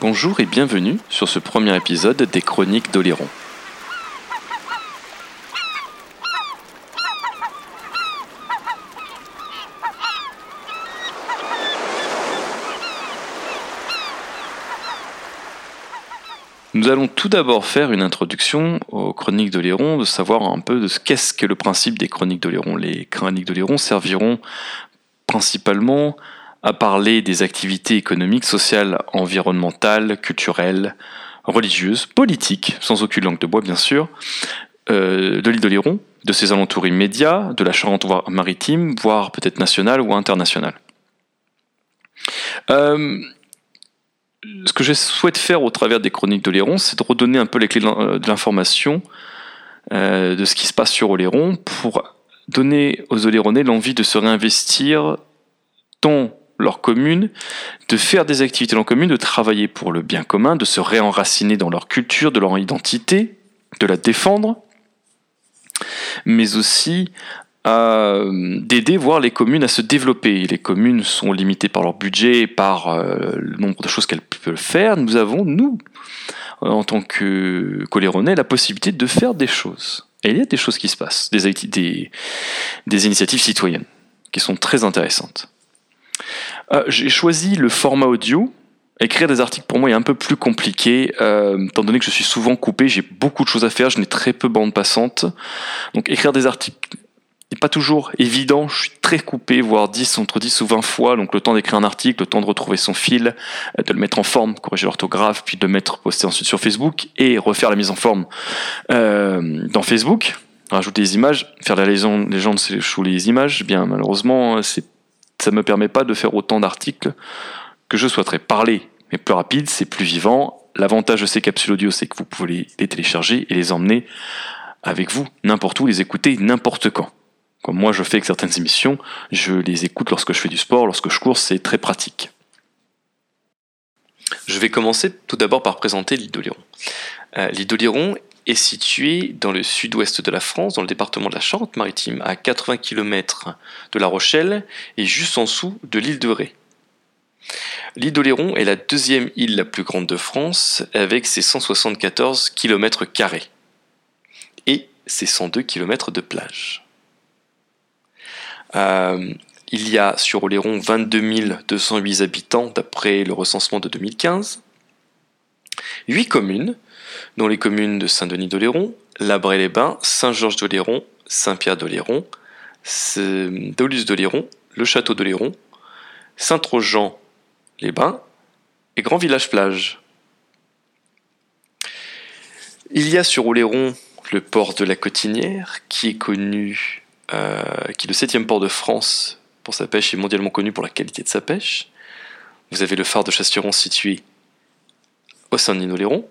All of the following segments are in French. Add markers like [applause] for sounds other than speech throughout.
Bonjour et bienvenue sur ce premier épisode des Chroniques d'Oléron. Nous allons tout d'abord faire une introduction aux chroniques d'Oléron, de savoir un peu de ce qu'est-ce que le principe des chroniques d'Oléron. Les chroniques d'Oléron serviront principalement à parler des activités économiques, sociales, environnementales, culturelles, religieuses, politiques, sans aucune langue de bois bien sûr, euh, de l'île d'Oléron, de ses alentours immédiats, de la Charente-Maritime, voire peut-être nationale ou internationale. Euh, ce que je souhaite faire au travers des chroniques d'Oléron, c'est de redonner un peu les clés de euh, l'information de ce qui se passe sur Oléron pour donner aux Oléronais l'envie de se réinvestir dans leur commune, de faire des activités en commune, de travailler pour le bien commun, de se réenraciner dans leur culture, de leur identité, de la défendre, mais aussi d'aider voir les communes à se développer. Les communes sont limitées par leur budget, par euh, le nombre de choses qu'elles peuvent faire. Nous avons, nous, en tant que Coléronnais, la possibilité de faire des choses. Et il y a des choses qui se passent, des initiatives citoyennes qui sont très intéressantes. Euh, j'ai choisi le format audio. Écrire des articles pour moi est un peu plus compliqué, euh, étant donné que je suis souvent coupé, j'ai beaucoup de choses à faire, je n'ai très peu bande passante. Donc écrire des articles n'est pas toujours évident, je suis très coupé, voire 10, entre 10 ou 20 fois, donc le temps d'écrire un article, le temps de retrouver son fil, euh, de le mettre en forme, corriger l'orthographe, puis de le mettre, poster ensuite sur Facebook, et refaire la mise en forme dans Facebook, rajouter des images, faire la légende sous les images, eh bien malheureusement c'est ça ne me permet pas de faire autant d'articles que je souhaiterais. Parler mais plus rapide, c'est plus vivant. L'avantage de ces capsules audio, c'est que vous pouvez les télécharger et les emmener avec vous n'importe où, les écouter n'importe quand. Comme moi je fais avec certaines émissions, je les écoute lorsque je fais du sport, lorsque je cours, c'est très pratique. Je vais commencer tout d'abord par présenter l'île d'Oléron. Euh, l'île d'Oléron est situé dans le sud-ouest de la France, dans le département de la Charente-Maritime, à 80 km de La Rochelle et juste en dessous de l'île de Ré. L'île d'Oléron est la deuxième île la plus grande de France avec ses 174 km et ses 102 km de plage. Euh, il y a sur Oléron 22 208 habitants d'après le recensement de 2015, 8 communes, dont les communes de Saint-Denis d'Oléron, Labray-les-Bains, Saint-Georges d'Oléron, Saint-Pierre d'Oléron, Dolus d'Oléron, le Château d'Oléron, Saint-Trojan-les-Bains et Grand Village Plage. Il y a sur Oléron le port de la Cotinière, qui est connu, euh, qui est le septième port de France pour sa pêche et mondialement connu pour la qualité de sa pêche. Vous avez le phare de Chastiron situé au Saint-Denis-d'Oléron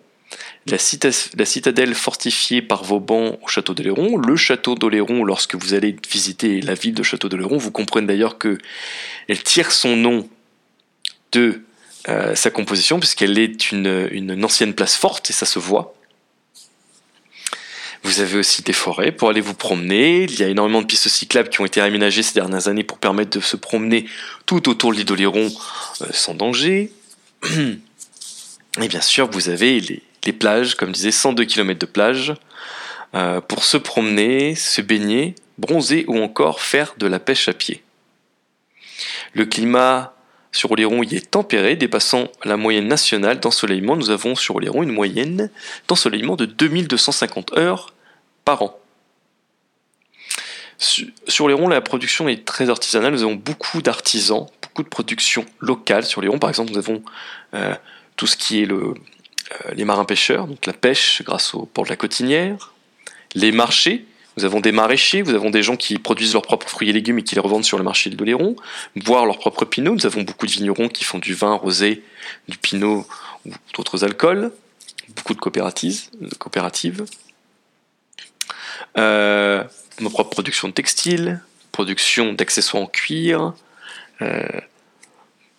la, citadelle fortifiée par Vauban au château d'Oléron, le château d'Oléron, lorsque vous allez visiter la ville de château d'Oléron, vous comprenez d'ailleurs que elle tire son nom de euh, sa composition, puisqu'elle est une, ancienne place forte, et ça se voit. Vous avez aussi des forêts pour aller vous promener. Il y a énormément de pistes cyclables qui ont été aménagées ces dernières années pour permettre de se promener tout autour de l'île d'Oléron euh, sans danger. [clears throat] Et bien sûr, vous avez les, les plages, comme disait 102 km de plage, euh, pour se promener, se baigner, bronzer ou encore faire de la pêche à pied. Le climat sur Oléron y est tempéré, dépassant la moyenne nationale d'ensoleillement. Nous avons sur Oléron une moyenne d'ensoleillement de 2250 heures par an. Sur Oléron, la production est très artisanale. Nous avons beaucoup d'artisans, beaucoup de production locale. Sur Oléron, par exemple, nous avons euh, tout ce qui est le, les marins-pêcheurs, donc la pêche grâce au port de la Cotinière, les marchés, nous avons des maraîchers, nous avons des gens qui produisent leurs propres fruits et légumes et qui les revendent sur le marché de l'Oléron, boire leurs propres pinots, nous avons beaucoup de vignerons qui font du vin rosé, du pinot ou d'autres alcools, beaucoup de coopératives, coopératives. Euh, nos propres productions de textiles, production d'accessoires en cuir, euh,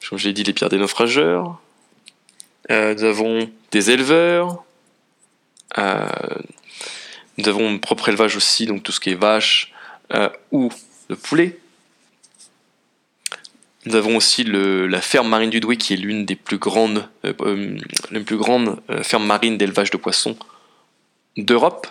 comme j'ai dit, les pierres des naufrageurs, euh, nous avons des éleveurs. Euh, nous avons un propre élevage aussi, donc tout ce qui est vache euh, ou le poulet. Nous avons aussi la ferme marine du Douai qui est l'une des plus grandes, plus grandes fermes marines d'élevage de poissons d'Europe.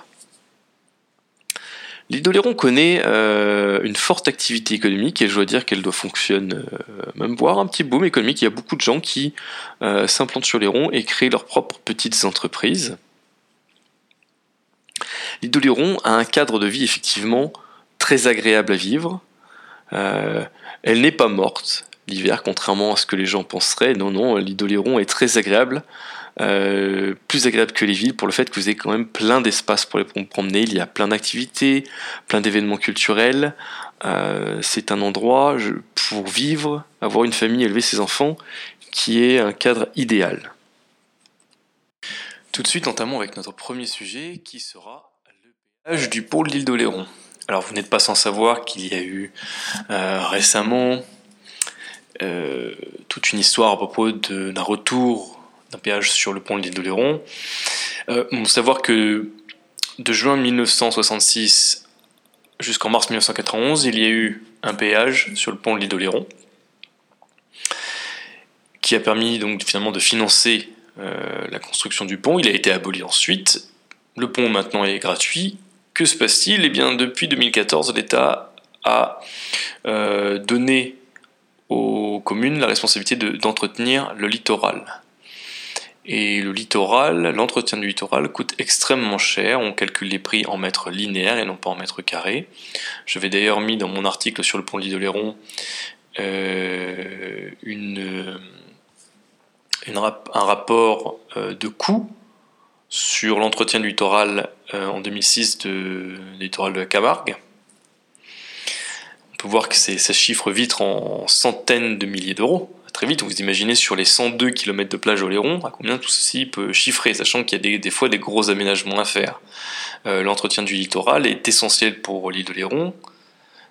L'île d'Oléron connaît euh, une forte activité économique et je dois dire qu'elle doit fonctionner, euh, même voir un petit boom économique. Il y a beaucoup de gens qui euh, s'implantent sur l'Oléron et créent leurs propres petites entreprises. L'île d'Oléron a un cadre de vie effectivement très agréable à vivre. elle n'est pas morte l'hiver, contrairement à ce que les gens penseraient. Non, non, l'île d'Oléron est très agréable. Euh, plus agréable que les villes pour le fait que vous avez quand même plein d'espace pour les promener. Il y a plein d'activités, plein d'événements culturels. Euh, c'est un endroit pour vivre, avoir une famille, élever ses enfants, qui est un cadre idéal. Tout de suite, entamons avec notre premier sujet qui sera le péage du pôle d'île d'Oléron. Alors, vous n'êtes pas sans savoir qu'il y a eu euh, récemment toute une histoire à propos d'un retour d'un péage sur le pont de l'île d'Oléron. Euh, faut savoir que de juin 1966 jusqu'en mars 1991, il y a eu un péage sur le pont de l'île d'Oléron qui a permis donc finalement de financer euh, la construction du pont. Il a été aboli ensuite. Le pont maintenant est gratuit. Que se passe-t-il? Eh bien, depuis 2014, l'État a euh, donné aux communes la responsabilité d'entretenir le littoral. Et le littoral, l'entretien du littoral coûte extrêmement cher. On calcule les prix en mètres linéaires et non pas en mètres carrés. Je vais d'ailleurs mis dans mon article sur le pont de l'Oléron euh, une, un rapport euh, de coût sur l'entretien du littoral euh, en 2006 de, littoral de la Camargue. On peut voir que ça chiffre vite en centaines de milliers d'euros très vite, vous imaginez sur les 102 km de plage Oléron, à combien tout ceci peut chiffrer, sachant qu'il y a des, fois des gros aménagements à faire. Euh, l'entretien du littoral est essentiel pour l'île d'Oléron,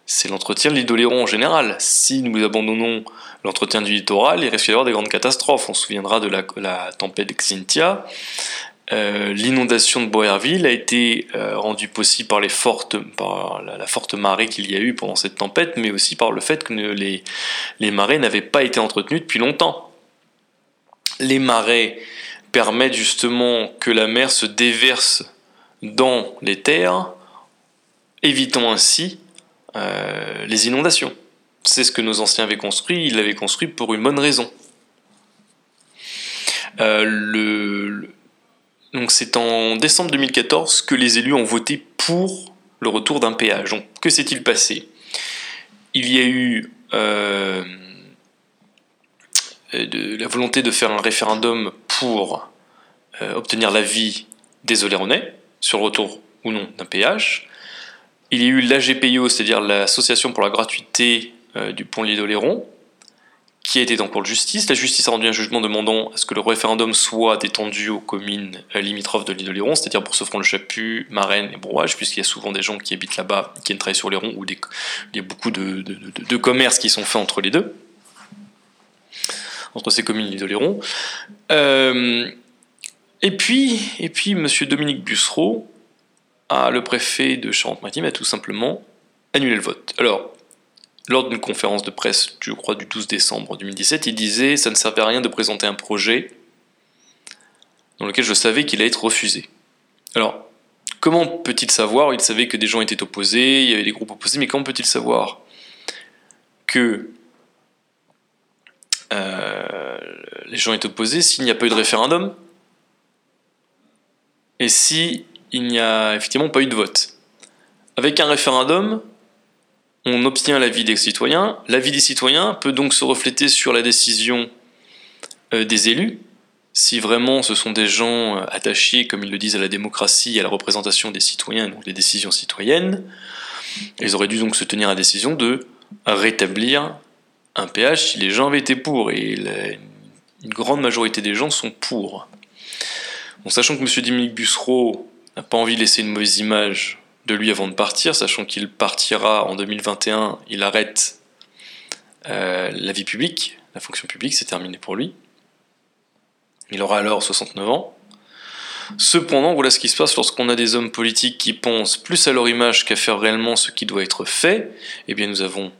c'est l'entretien de l'île d'Oléron en général. Si nous abandonnons l'entretien du littoral, il risque d'y avoir des grandes catastrophes. On se souviendra de la, la tempête Xintia, euh, l'inondation de Boerville a été euh, rendue possible par, les fortes, par la, forte marée qu'il y a eu pendant cette tempête, mais aussi par le fait que les, marées n'avaient pas été entretenues depuis longtemps. Les marées permettent justement que la mer se déverse dans les terres, évitant ainsi euh, les inondations. C'est ce que nos anciens avaient construit, ils l'avaient construit pour une bonne raison. le, c'est en décembre 2014 que les élus ont voté pour le retour d'un péage. Que s'est-il passé? Il y a eu euh, la volonté de faire un référendum pour euh, obtenir l'avis des Oléronais sur le retour ou non d'un péage. Il y a eu l'AGPIO, c'est-à-dire l'Association pour la gratuité euh, du pont de Oléron, qui a été en cours de justice. La justice a rendu un jugement demandant à ce que le référendum soit détendu aux communes euh, limitrophes de l'île de Léron, c'est-à-dire pour front le chaput Marraine et Brouage, puisqu'il y a souvent des gens qui habitent là-bas, qui viennent travailler sur Léron, ou il y a beaucoup de, de, commerces qui sont faits entre les deux, entre ces communes et l'île de Léron. Euh, et puis, et puis, M. Dominique Bussereau, le préfet de Charente-Maritime, a tout simplement annulé le vote. Alors, lors d'une conférence de presse, je crois, du 12 décembre 2017, il disait ça ne servait à rien de présenter un projet dans lequel je savais qu'il allait être refusé. Alors, comment peut-il savoir? Il savait que des gens étaient opposés, il y avait des groupes opposés, mais comment peut-il savoir que euh, les gens étaient opposés s'il n'y a pas eu de référendum? Et s'il n'y a effectivement pas eu de vote? Avec un référendum, on obtient l'avis des citoyens. L'avis des citoyens peut donc se refléter sur la décision euh, des élus. Si vraiment ce sont des gens euh, attachés, comme ils le disent, à la démocratie et à la représentation des citoyens, donc des décisions citoyennes, ils auraient dû donc se tenir à la décision de rétablir un péage si les gens avaient été pour. Et une grande majorité des gens sont pour. Bon, sachant que M. Dominique Bussereau n'a pas envie de laisser une mauvaise image de lui avant de partir, sachant qu'il partira en 2021, il arrête euh, la vie publique, la fonction publique, c'est terminé pour lui. Il aura alors 69 ans. Cependant, voilà ce qui se passe lorsqu'on a des hommes politiques qui pensent plus à leur image qu'à faire réellement ce qui doit être fait. Eh bien, nous avons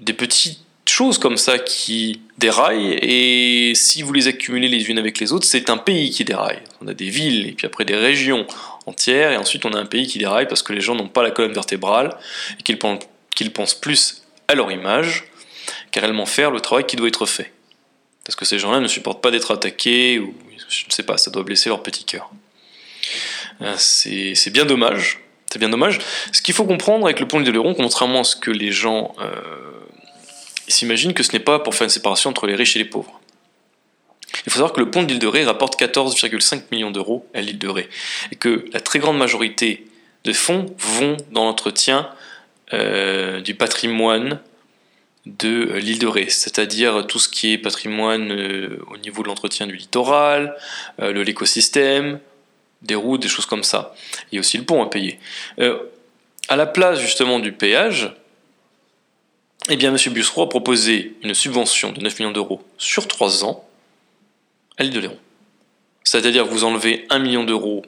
des petites choses comme ça qui déraillent, et si vous les accumulez les unes avec les autres, c'est un pays qui déraille. On a des villes, et puis après des régions entières, et ensuite on a un pays qui déraille parce que les gens n'ont pas la colonne vertébrale, et qu'ils pensent, plus à leur image qu'à réellement faire le travail qui doit être fait. Parce que ces gens-là ne supportent pas d'être attaqués, ou je ne sais pas, ça doit blesser leur petit cœur. Euh, c'est bien dommage. C'est bien dommage. Ce qu'il faut comprendre avec le pont de Léron, contrairement à ce que les gens euh, s'imaginent, que ce n'est pas pour faire une séparation entre les riches et les pauvres. Il faut savoir que le pont de l'île de Ré rapporte 14,5 millions d'euros à l'île de Ré, et que la très grande majorité de fonds vont dans l'entretien euh, du patrimoine de l'île de Ré, c'est-à-dire tout ce qui est patrimoine au niveau de l'entretien du littoral, de l'écosystème, des routes, des choses comme ça. Il y a aussi le pont à payer. Euh, à la place justement du péage, eh bien, M. Bussereau a proposé une subvention de 9 millions d'euros sur 3 ans à l'île de Léron. C'est-à-dire que vous enlevez 1 million d'euros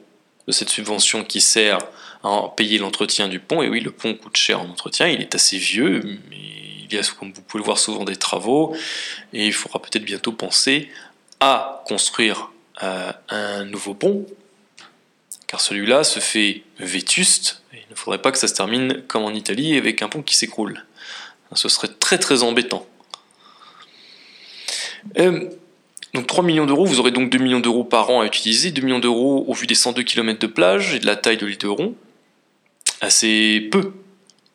de cette subvention qui sert à payer l'entretien du pont. Et oui, le pont coûte cher en entretien, il est assez vieux, mais il y a, comme vous pouvez le voir, souvent des travaux. Et il faudra peut-être bientôt penser à construire euh, un nouveau pont car celui-là se fait vétuste, il ne faudrait pas que ça se termine comme en Italie avec un pont qui s'écroule. Ce serait très très embêtant. Euh, donc 3 millions d'euros, vous aurez donc 2 millions d'euros par an à utiliser, 2 millions d'euros au vu des 102 km de plage et de la taille de l'île de Ron. Assez peu,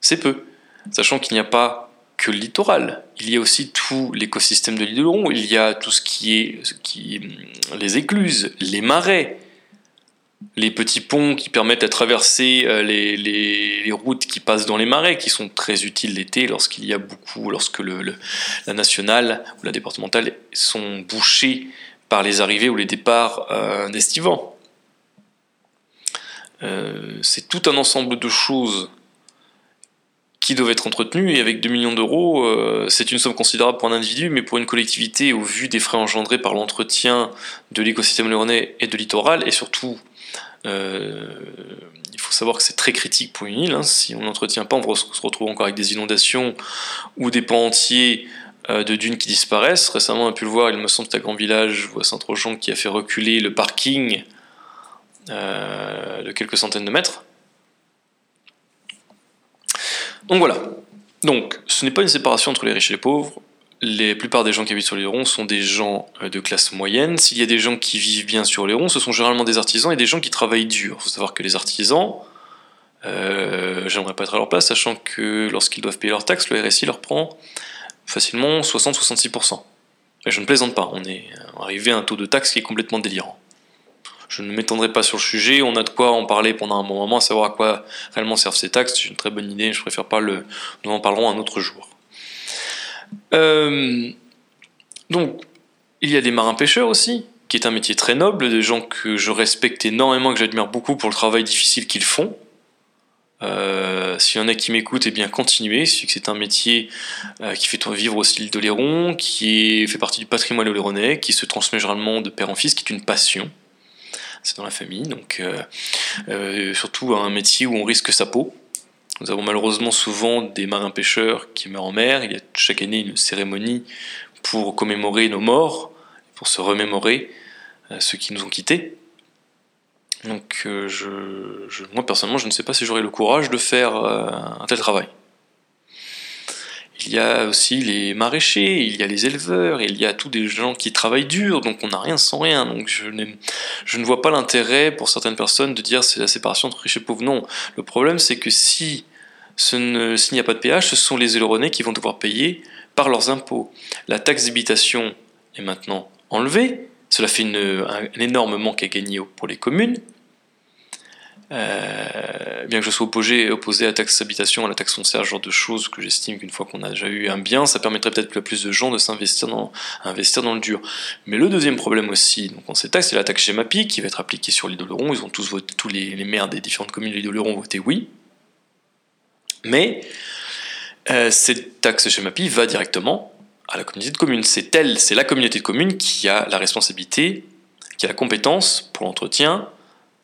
c'est peu, sachant qu'il n'y a pas que le littoral, il y a aussi tout l'écosystème de l'île de Ron, il y a tout ce qui est qui, les écluses, les marais, les petits ponts qui permettent de traverser euh, les, routes qui passent dans les marais, qui sont très utiles l'été lorsqu'il y a beaucoup, lorsque la nationale ou la départementale sont bouchées par les arrivées ou les départs euh, d'estivants. Euh, c'est tout un ensemble de choses qui doivent être entretenues et avec 2 millions d'euros, c'est une somme considérable pour un individu, mais pour une collectivité, au vu des frais engendrés par l'entretien de l'écosystème léonais et de littoral, et surtout il faut savoir que c'est très critique pour une île. Hein. Si on n'entretient pas, on se retrouve encore avec des inondations ou des pans entiers euh, de dunes qui disparaissent. Récemment, on a pu le voir, il me semble, c'est à Grand Village ou à Saint-Trojan qui a fait reculer le parking euh, de quelques centaines de mètres. Donc voilà. Donc, ce n'est pas une séparation entre les riches et les pauvres la plupart des gens qui habitent sur les ronds sont des gens euh, de classe moyenne. S'il y a des gens qui vivent bien sur les ronds, ce sont généralement des artisans et des gens qui travaillent dur. Il faut savoir que les artisans, euh, j'aimerais pas être à leur place, sachant que lorsqu'ils doivent payer leurs taxes, le RSI leur prend facilement 60-66%. Et je ne plaisante pas, on est arrivé à un taux de taxe qui est complètement délirant. Je ne m'étendrai pas sur le sujet, on a de quoi en parler pendant un bon moment, savoir à quoi réellement servent ces taxes, c'est une très bonne idée, je préfère pas le... Nous en parlerons un autre jour. Euh, donc, il y a des marins-pêcheurs aussi, qui est un métier très noble, des gens que je respecte énormément, que j'admire beaucoup pour le travail difficile qu'ils font. Euh, S'il y en a qui m'écoutent, eh bien continuez. C'est un métier euh, qui fait vivre aussi l'île d'Oléron, qui fait partie du patrimoine oléronais, qui se transmet généralement de père en fils, qui est une passion. C'est dans la famille, donc surtout un métier où on risque sa peau. Nous avons malheureusement souvent des marins-pêcheurs qui meurent en mer. Il y a chaque année une cérémonie pour commémorer nos morts, pour se remémorer euh, ceux qui nous ont quittés. Donc euh, moi personnellement, je ne sais pas si j'aurai le courage de faire euh, un tel travail. Il y a aussi les maraîchers, il y a les éleveurs, il y a tous des gens qui travaillent dur, donc on n'a rien sans rien. Donc je, je ne vois pas l'intérêt pour certaines personnes de dire c'est la séparation entre riches et pauvres. Non, le problème c'est que si s'il n'y a pas de péage, ce sont les aileronnais qui vont devoir payer par leurs impôts. La taxe d'habitation est maintenant enlevée, cela fait un, énorme manque à gagner pour les communes. Euh, bien que je sois opposé, à la taxe d'habitation, à la taxe foncière, ce genre de choses que j'estime qu'une fois qu'on a déjà eu un bien, ça permettrait peut-être plus de gens de s'investir dans, le dur. Mais le deuxième problème aussi, donc on sait taxe, c'est la taxe GEMAPI qui va être appliquée sur l'île de Ils ont tous les, maires des différentes communes de l'île ont voté oui. Mais euh, cette taxe GEMAPI va directement à la communauté de communes. C'est elle, c'est la communauté de communes qui a la responsabilité, qui a la compétence pour l'entretien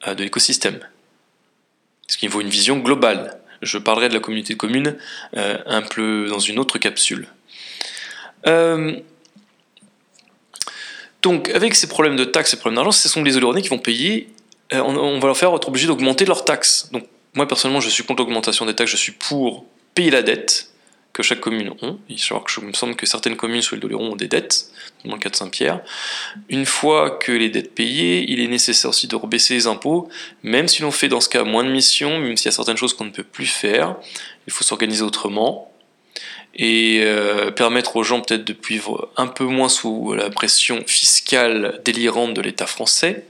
euh, de l'écosystème. Ce qui vaut une vision globale. Je parlerai de la communauté de communes euh, un peu dans une autre capsule. Donc, avec ces problèmes de taxes, ces problèmes d'argent, ce sont les Oléronais qui vont payer. On, va leur faire être obligés d'augmenter leurs taxes. Moi personnellement, je suis contre l'augmentation des taxes. Je suis pour payer la dette que chaque commune ont. Il me semble que certaines communes sur l'île d'Oléron ont des dettes, notamment le cas de Saint-Pierre. Une fois que les dettes payées, il est nécessaire aussi de rebaisser les impôts, même si l'on fait dans ce cas moins de missions, même s'il y a certaines choses qu'on ne peut plus faire, il faut s'organiser autrement et euh, permettre aux gens peut-être de vivre un peu moins sous la pression fiscale délirante de l'État français,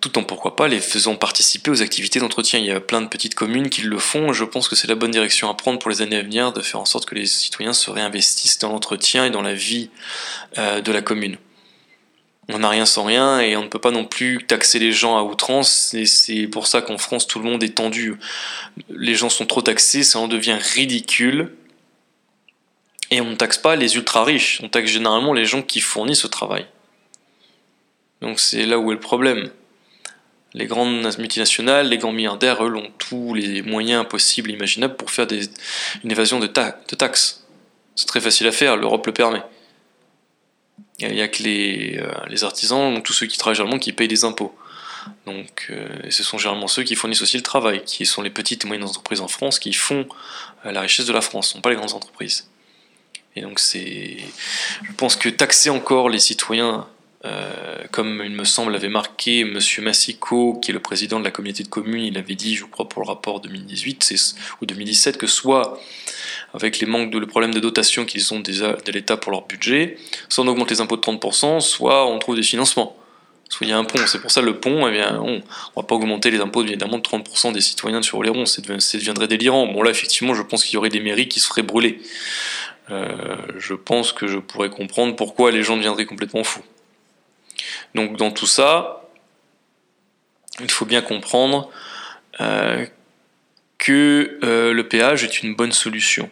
tout en pourquoi pas les faisant participer aux activités d'entretien. Il y a plein de petites communes qui le font, je pense que c'est la bonne direction à prendre pour les années à venir, de faire en sorte que les citoyens se réinvestissent dans l'entretien et dans la vie euh, de la commune. On n'a rien sans rien et on ne peut pas non plus taxer les gens à outrance. Et c'est pour ça qu'en France, tout le monde est tendu. Les gens sont trop taxés, ça en devient ridicule. Et on ne taxe pas les ultra riches, on taxe généralement les gens qui fournissent ce travail. Donc c'est là où est le problème. Les grandes multinationales, les grands milliardaires, eux, ont tous les moyens possibles, imaginables pour faire une évasion de, taxes. C'est très facile à faire, l'Europe le permet. Il n'y a que les, euh, les, artisans, tous ceux qui travaillent généralement, qui payent des impôts. Donc, euh, ce sont généralement ceux qui fournissent aussi le travail, qui sont les petites et moyennes entreprises en France, qui font euh, la richesse de la France, ce ne sont pas les grandes entreprises. Et donc c'est, je pense que taxer encore les citoyens, euh, comme il me semble avait marqué M. Massico, qui est le président de la communauté de communes, il avait dit, je crois pour le rapport 2018 ou 2017, que soit avec les manques de le problème de dotation qu'ils ont déjà de l'État pour leur budget, soit on augmente les impôts de 30%, soit on trouve des financements. Soit il y a un pont, c'est pour ça le pont, eh bien, on ne va pas augmenter les impôts évidemment de 30% des citoyens sur les ronds, ça deviendrait délirant. Bon là effectivement je pense qu'il y aurait des mairies qui se feraient brûler. Euh, je pense que je pourrais comprendre pourquoi les gens deviendraient complètement fous. Donc dans tout ça, il faut bien comprendre euh, que euh, le péage est une bonne solution.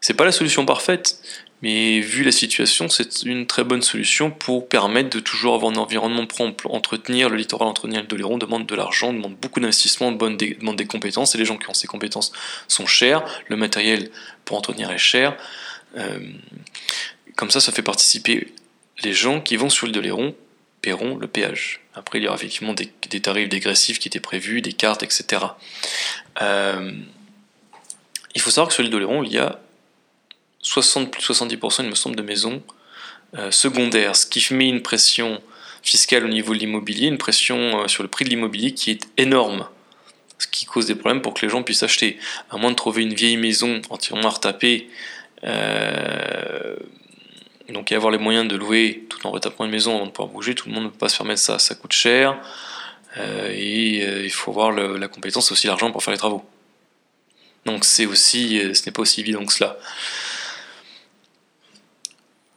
C'est pas la solution parfaite, mais vu la situation, c'est une très bonne solution pour permettre de toujours avoir un environnement propre. Entretenir le littoral, entretenir le Doléron demande de l'argent, demande beaucoup d'investissement, demande des compétences, et les gens qui ont ces compétences sont chers, le matériel pour entretenir est cher. Euh, comme ça, ça fait participer les gens qui vont sur l'île de Léron paieront le péage. Après, il y aura effectivement des, tarifs dégressifs qui étaient prévus, des cartes, etc. Euh, il faut savoir que sur l'île de Léron, il y a 60, plus de 70%, il me semble, de maisons euh, secondaires, ce qui met une pression fiscale au niveau de l'immobilier, une pression sur le prix de l'immobilier qui est énorme ce qui cause des problèmes pour que les gens puissent acheter. À moins de trouver une vieille maison entièrement retapée euh, donc y avoir les moyens de louer tout en retapant une maison avant de pouvoir bouger, tout le monde ne peut pas se permettre ça, ça coûte cher. Euh, et euh, il faut avoir la compétence et aussi l'argent pour faire les travaux. Donc c'est aussi, ce n'est pas aussi évident que cela.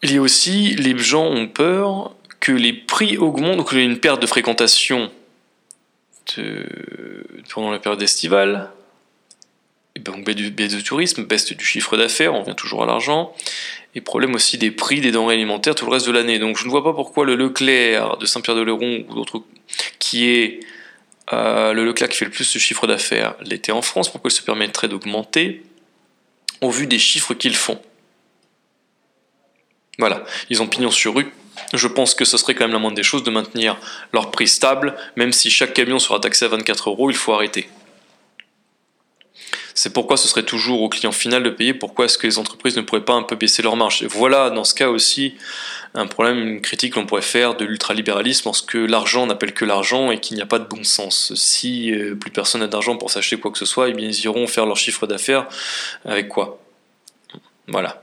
Il y a aussi, les gens ont peur que les prix augmentent, donc qu'il y ait une perte de fréquentation pendant la période estivale, donc baisse du, tourisme, baisse du chiffre d'affaires, on revient toujours à l'argent, et problème aussi des prix des denrées alimentaires tout le reste de l'année. Donc je ne vois pas pourquoi le Leclerc de Saint-Pierre-de-Léron ou d'autres, qui est euh, le Leclerc qui fait le plus de chiffre d'affaires l'été en France, pourquoi il se permettrait d'augmenter au vu des chiffres qu'ils font. Voilà, ils ont pignon sur rue. Je pense que ce serait quand même la moindre des choses de maintenir leur prix stable, même si chaque camion sera taxé à 24 euros, il faut arrêter. C'est pourquoi ce serait toujours au client final de payer. Pourquoi est-ce que les entreprises ne pourraient pas un peu baisser leur marge Voilà, dans ce cas aussi, un problème, une critique qu'on pourrait faire de l'ultralibéralisme lorsque l'argent n'appelle que l'argent et qu'il n'y a pas de bon sens. Si euh, plus personne n'a d'argent pour s'acheter quoi que ce soit, eh bien ils iront faire leur chiffre d'affaires avec quoi? Voilà.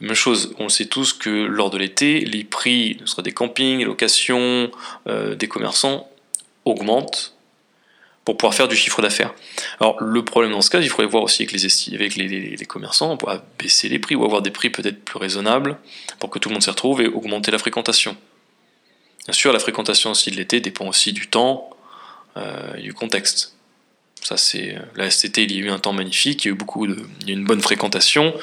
Même chose, on sait tous que lors de l'été, les prix, ce soit des campings, locations, euh, des commerçants, augmentent pour pouvoir faire du chiffre d'affaires. Alors le problème dans ce cas, il faudrait voir aussi avec les, avec les, commerçants, on pourra baisser les prix ou avoir des prix peut-être plus raisonnables pour que tout le monde s'y retrouve et augmenter la fréquentation. Bien sûr, la fréquentation aussi de l'été dépend aussi du temps euh, et du contexte. Ça, c'est là cet été, il y a eu un temps magnifique, il y a eu beaucoup de, une bonne fréquentation.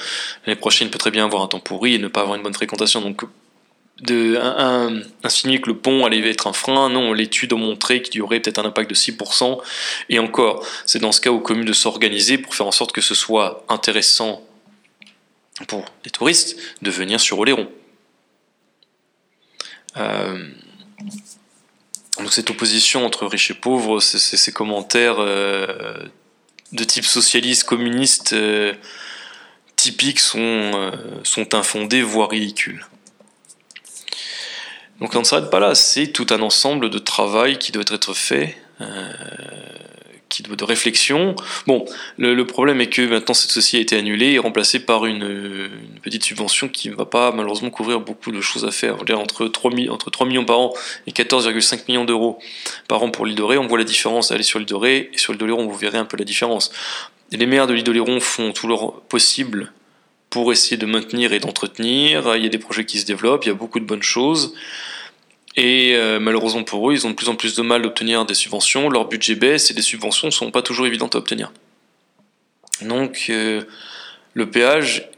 L'année prochaine, il peut très bien avoir un temps pourri et ne pas avoir une bonne fréquentation. Donc de un, insinuer que le pont allait être un frein. Non, l'étude a montré qu'il y aurait peut-être un impact de 6%. Et encore, c'est dans ce cas aux communes de s'organiser pour faire en sorte que ce soit intéressant pour les touristes de venir sur Oléron. Euh, donc cette opposition entre riches et pauvres, ces commentaires euh, de type socialiste, communiste euh, typiques sont, sont infondés, voire ridicules. Donc on ne s'arrête pas là, c'est tout un ensemble de travail qui doit être fait de réflexion. Bon, le, problème est que maintenant cette société a été annulée et remplacée par une, petite subvention qui ne va pas malheureusement couvrir beaucoup de choses à faire. entre 3, entre 3 millions par an et 14,5 millions d'euros par an pour l'île de on voit la différence. Allez sur l'île de et sur l'île d'Oléron, vous verrez un peu la différence. les maires de l'île d'Oléron font tout leur possible pour essayer de maintenir et d'entretenir. Il y a des projets qui se développent, il y a beaucoup de bonnes choses. Et euh, malheureusement pour eux, ils ont de plus en plus de mal d'obtenir des subventions, leur budget baisse et les subventions ne sont pas toujours évidentes à obtenir. Donc euh, le péage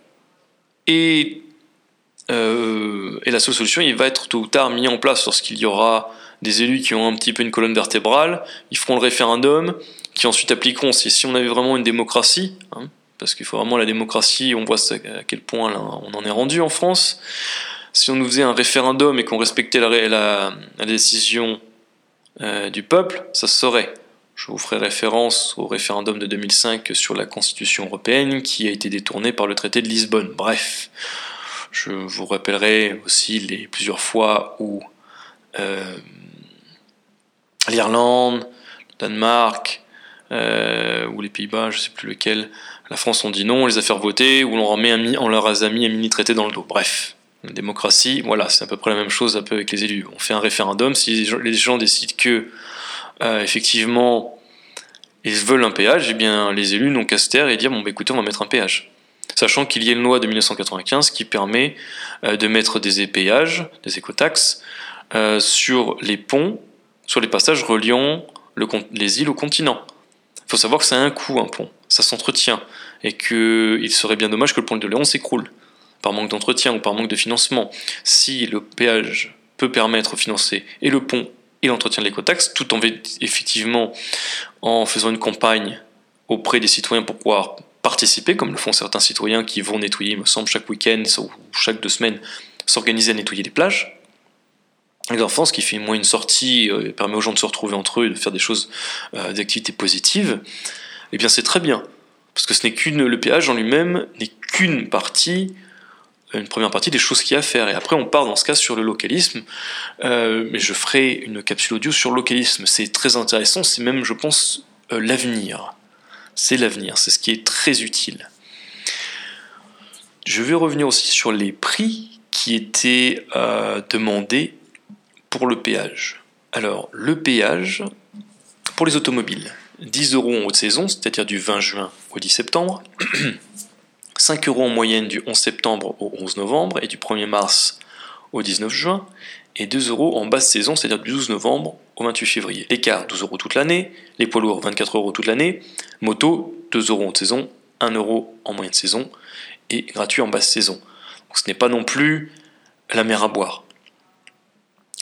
est, euh, est, la seule solution, il va être tôt ou tard mis en place lorsqu'il y aura des élus qui ont un petit peu une colonne vertébrale, ils feront le référendum, qui ensuite appliqueront, si, si on avait vraiment une démocratie, hein, parce qu'il faut vraiment la démocratie, on voit à quel point on en est rendu en France, si on nous faisait un référendum et qu'on respectait la, décision euh, du peuple, ça se saurait. Je vous ferai référence au référendum de 2005 sur la Constitution européenne qui a été détourné par le traité de Lisbonne. Bref, je vous rappellerai aussi les plusieurs fois où euh, l'Irlande, le Danemark euh, ou les Pays-Bas, je ne sais plus lequel, la France ont dit non, on les a fait voter, ou on, on leur a mis un mini-traité dans le dos. Bref, la démocratie, voilà, c'est à peu près la même chose un peu avec les élus. On fait un référendum, si les gens décident que, euh, effectivement, ils veulent un péage, eh bien, les élus n'ont qu'à se taire et dire, bon, bah, écoutez, on va mettre un péage. Sachant qu'il y a une loi de 1995 qui permet euh, de mettre des péages, des écotaxes, euh, sur les ponts, sur les passages reliant les îles au continent. Il faut savoir que ça a un coût, un pont. Ça s'entretient. Et qu'il serait bien dommage que le pont de Léon s'écroule par manque d'entretien ou par manque de financement, si le péage peut permettre de financer et le pont et l'entretien de l'écotaxe, tout en effectivement en faisant une campagne auprès des citoyens pour pouvoir participer, comme le font certains citoyens qui vont nettoyer, il me semble, chaque week-end ou chaque deux semaines, s'organiser à nettoyer les plages. Les enfants, ce qui fait moins une sortie, euh, permet aux gens de se retrouver entre eux et de faire des choses, euh, des activités positives, eh bien c'est très bien. Parce que ce n'est qu'une, le péage en lui-même n'est qu'une partie une première partie des choses qu'il y a à faire. Et après, on part dans ce cas sur le localisme. Euh, mais je ferai une capsule audio sur le localisme. C'est très intéressant. C'est même, je pense, euh, l'avenir. C'est l'avenir. C'est ce qui est très utile. Je vais revenir aussi sur les prix qui étaient euh, demandés pour le péage. Alors, le péage pour les automobiles. 10 euros en haute saison, c'est-à-dire du 20 juin au 10 septembre. [clears throat] 5 euros en moyenne du 11 septembre au 11 novembre et du 1er mars au 19 juin, et 2 euros en basse saison, c'est-à-dire du 12 novembre au 28 février. L'écart, 12 euros toute l'année, les poids lourds, 24 euros toute l'année, moto, 2 euros en saison, 1 euro en moyenne saison, et gratuit en basse saison. Donc ce n'est pas non plus la mer à boire.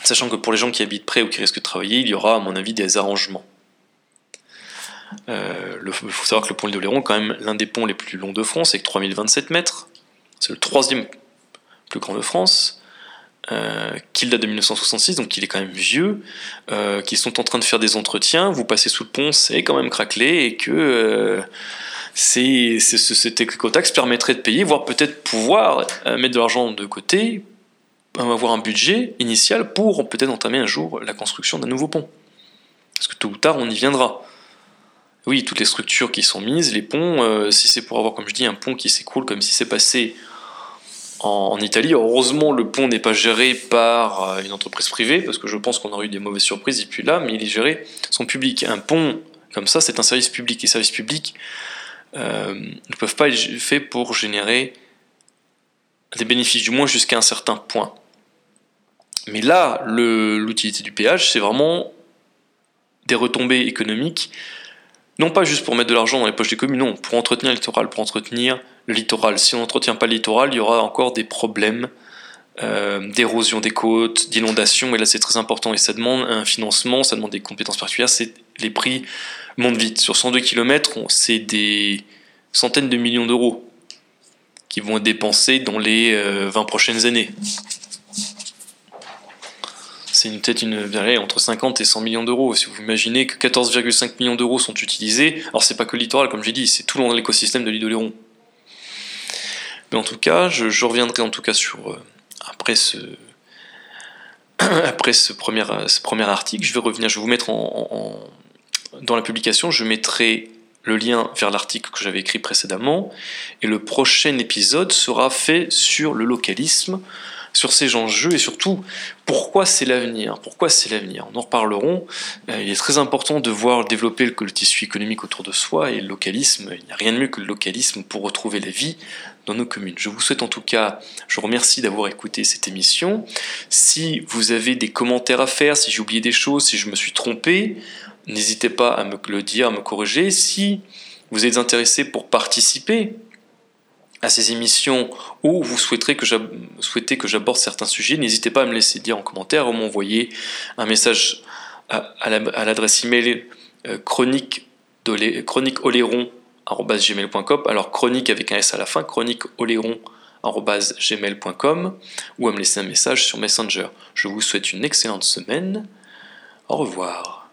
Sachant que pour les gens qui habitent près ou qui risquent de travailler, il y aura, à mon avis, des arrangements. Euh, il faut savoir que le pont de Léron est quand même l'un des ponts les plus longs de France, avec 3027 mètres. C'est le troisième plus grand de France. Euh, qu'il date de 1966, donc il est quand même vieux, euh, sont en train de faire des entretiens, vous passez sous le pont, c'est quand même craquelé, et que euh, c'est, cet écotaxe permettrait de payer, voire peut-être pouvoir mettre de l'argent de côté, avoir un budget initial pour peut-être entamer un jour la construction d'un nouveau pont. Parce que tôt ou tard, on y viendra oui, toutes les structures qui sont mises, les ponts, euh, si c'est pour avoir, comme je dis, un pont qui s'écroule comme si c'est passé en, Italie, heureusement le pont n'est pas géré par euh, une entreprise privée, parce que je pense qu'on aurait eu des mauvaises surprises depuis là, mais il est géré son public. Un pont comme ça, c'est un service public, et services publics euh, ne peuvent pas être faits pour générer des bénéfices, du moins jusqu'à un certain point. Mais là, l'utilité du péage, c'est vraiment des retombées économiques non pas juste pour mettre de l'argent dans les poches des communes, non, pour entretenir le littoral, pour entretenir le littoral. Si on n'entretient pas le littoral, il y aura encore des problèmes euh, d'érosion des côtes, d'inondation, et là c'est très important, et ça demande un financement, ça demande des compétences particulières, les prix montent vite. Sur 102 km, c'est des centaines de millions d'euros qui vont être dépensés dans les 20 prochaines années. C'est une tête une, entre 50 et 100 millions d'euros. Si vous imaginez que 14,5 millions d'euros sont utilisés, alors c'est pas que le littoral, comme j'ai dit, c'est tout l'écosystème de l'île d'Oléron. Mais en tout cas, je, reviendrai en tout cas sur après ce [clears throat] après ce premier, ce premier article, je vais revenir, je vais vous mettre en, dans la publication, je mettrai le lien vers l'article que j'avais écrit précédemment, et le prochain épisode sera fait sur le localisme, sur ces enjeux et surtout pourquoi c'est l'avenir? Pourquoi c'est l'avenir? On en reparlerons. Euh, il est très important de voir développer le, tissu économique autour de soi et le localisme. Il n'y a rien de mieux que le localisme pour retrouver la vie dans nos communes. Je vous souhaite en tout cas, je vous remercie d'avoir écouté cette émission. Si vous avez des commentaires à faire, si j'ai oublié des choses, si je me suis trompé, n'hésitez pas à me le dire, à me corriger. Si vous êtes intéressé pour participer à ces émissions ou vous souhaiterez que souhaitez que j'aborde certains sujets, n'hésitez pas à me laisser dire en commentaire ou m'envoyer un message à, l'adresse email euh, chronique, alors chronique avec un S à la fin, chronique oléron.gmail.com ou à me laisser un message sur Messenger. Je vous souhaite une excellente semaine. Au revoir.